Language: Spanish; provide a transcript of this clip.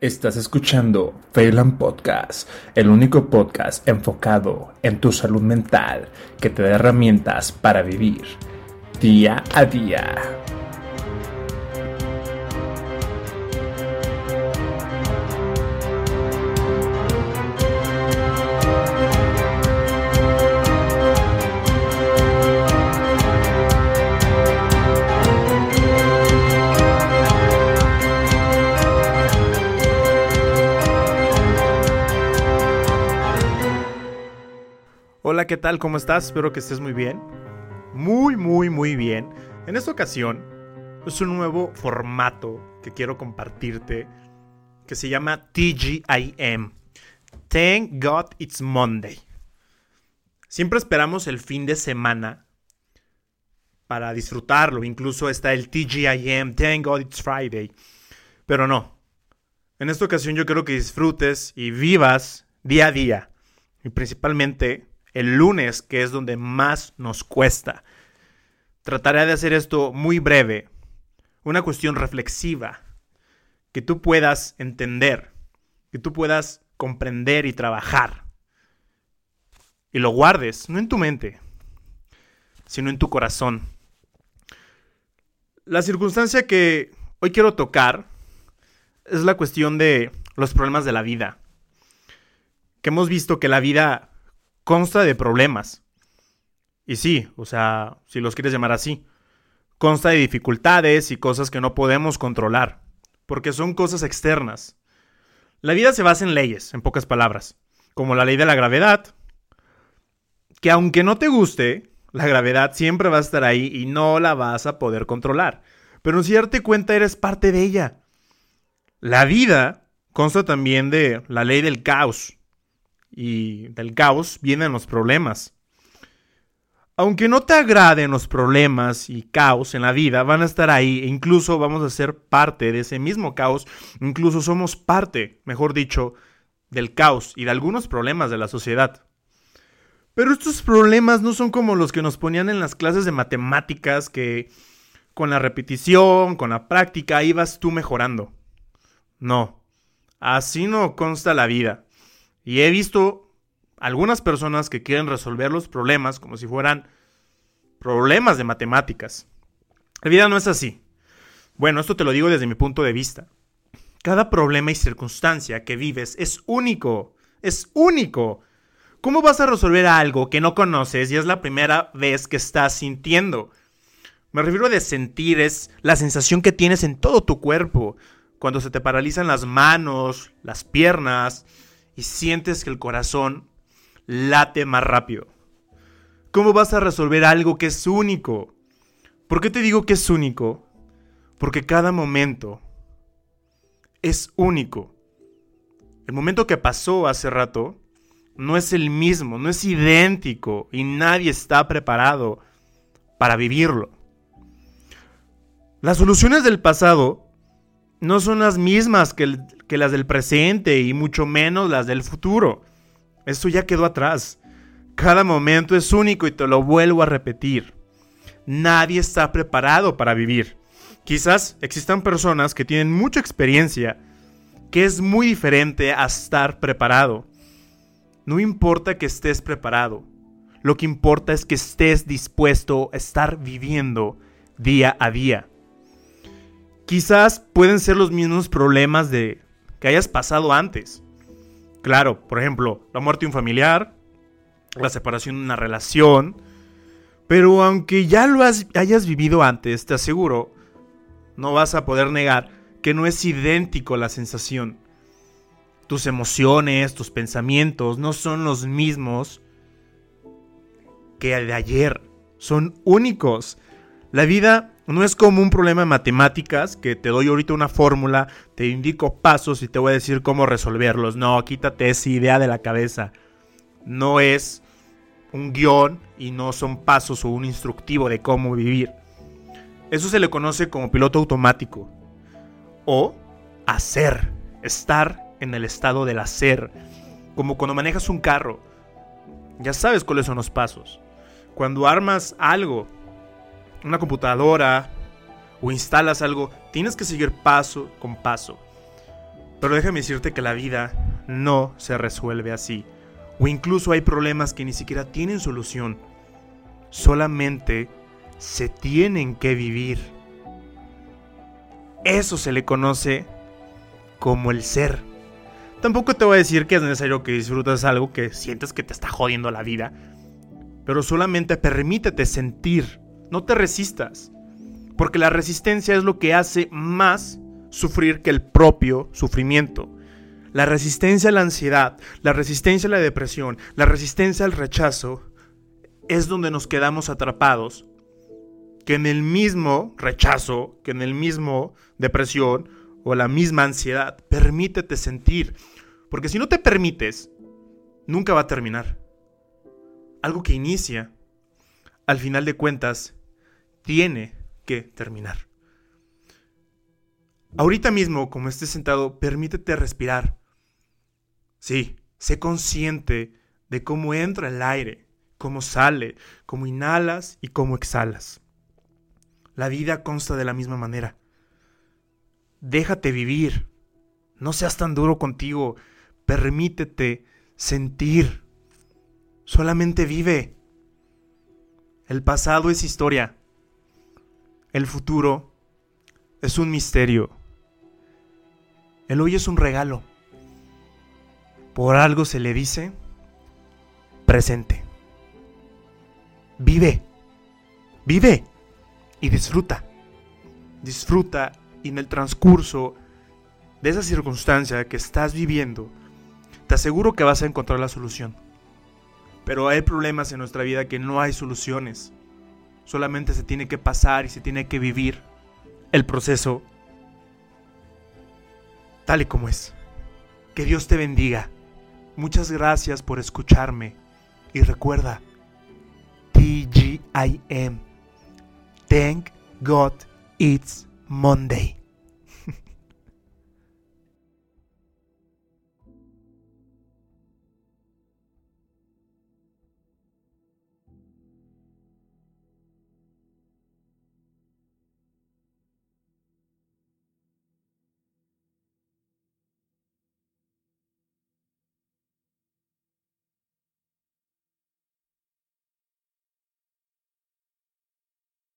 Estás escuchando Phelan Podcast, el único podcast enfocado en tu salud mental que te da herramientas para vivir día a día. Hola, ¿qué tal? ¿Cómo estás? Espero que estés muy bien. Muy, muy, muy bien. En esta ocasión es un nuevo formato que quiero compartirte que se llama TGIM. Thank God It's Monday. Siempre esperamos el fin de semana para disfrutarlo. Incluso está el TGIM, Thank God It's Friday. Pero no. En esta ocasión yo quiero que disfrutes y vivas día a día. Y principalmente el lunes, que es donde más nos cuesta. Trataré de hacer esto muy breve, una cuestión reflexiva, que tú puedas entender, que tú puedas comprender y trabajar. Y lo guardes, no en tu mente, sino en tu corazón. La circunstancia que hoy quiero tocar es la cuestión de los problemas de la vida. Que hemos visto que la vida consta de problemas. Y sí, o sea, si los quieres llamar así, consta de dificultades y cosas que no podemos controlar, porque son cosas externas. La vida se basa en leyes, en pocas palabras, como la ley de la gravedad, que aunque no te guste, la gravedad siempre va a estar ahí y no la vas a poder controlar. Pero si darte cuenta, eres parte de ella. La vida consta también de la ley del caos, y del caos vienen los problemas. Aunque no te agraden los problemas y caos en la vida, van a estar ahí e incluso vamos a ser parte de ese mismo caos, incluso somos parte, mejor dicho, del caos y de algunos problemas de la sociedad. Pero estos problemas no son como los que nos ponían en las clases de matemáticas que con la repetición, con la práctica, ibas tú mejorando. No, así no consta la vida. Y he visto algunas personas que quieren resolver los problemas como si fueran problemas de matemáticas. La vida no es así. Bueno, esto te lo digo desde mi punto de vista. Cada problema y circunstancia que vives es único. Es único. ¿Cómo vas a resolver algo que no conoces y es la primera vez que estás sintiendo? Me refiero de sentir, es la sensación que tienes en todo tu cuerpo. Cuando se te paralizan las manos, las piernas, y sientes que el corazón late más rápido. ¿Cómo vas a resolver algo que es único? ¿Por qué te digo que es único? Porque cada momento es único. El momento que pasó hace rato no es el mismo, no es idéntico y nadie está preparado para vivirlo. Las soluciones del pasado no son las mismas que, las del presente y mucho menos las del futuro. Eso ya quedó atrás. Cada momento es único y te lo vuelvo a repetir. Nadie está preparado para vivir. Quizás existan personas que tienen mucha experiencia, que es muy diferente a estar preparado. No importa que estés preparado, lo que importa es que estés dispuesto a estar viviendo día a día quizás pueden ser los mismos problemas de que hayas pasado antes. Claro, por ejemplo, la muerte de un familiar, la separación de una relación, pero aunque ya lo hayas vivido antes, te aseguro, no vas a poder negar que no es idéntico la sensación. Tus emociones, tus pensamientos no son los mismos que de ayer, son únicos. La vida no es como un problema de matemáticas que te doy ahorita una fórmula, te indico pasos y te voy a decir cómo resolverlos. No, quítate esa idea de la cabeza. No es un guion y no son pasos o un instructivo de cómo vivir. Eso se le conoce como piloto automático. O hacer, estar en el estado del hacer. Como cuando manejas un carro. Ya sabes cuáles son los pasos. Cuando armas algo, una computadora o instalas algo, tienes que seguir paso con paso. Pero déjame decirte que la vida no se resuelve así. O incluso hay problemas que ni siquiera tienen solución. Solamente se tienen que vivir. Eso se le conoce como el ser. Tampoco te voy a decir que es necesario que disfrutes algo que sientes que te está jodiendo la vida. Pero solamente permítete sentir. No te resistas. Porque la resistencia es lo que hace más sufrir que el propio sufrimiento. La resistencia a la ansiedad, la resistencia a la depresión, la resistencia al rechazo es donde nos quedamos atrapados. Que en el mismo rechazo, que en el mismo depresión o la misma ansiedad, permítete sentir. Porque si no te permites, nunca va a terminar. Algo que inicia, al final de cuentas, tiene que terminar. Ahorita mismo, como estés sentado, permítete respirar. Sí, sé consciente de cómo entra el aire, cómo sale, cómo inhalas y cómo exhalas. La vida consta de la misma manera. Déjate vivir. No seas tan duro contigo. Permítete sentir. Solamente vive. El pasado es historia. El futuro es un misterio. El hoy es un regalo. Por algo se le dice presente. Vive. Vive. Y disfruta. Disfruta y en el transcurso de esa circunstancia que estás viviendo, te aseguro que vas a encontrar la solución. Pero hay problemas en nuestra vida que no hay soluciones. Solamente se tiene que pasar y se tiene que vivir el proceso tal y como es. Que Dios te bendiga. Muchas gracias por escucharme. Y recuerda, TGIM. Thank God it's Monday.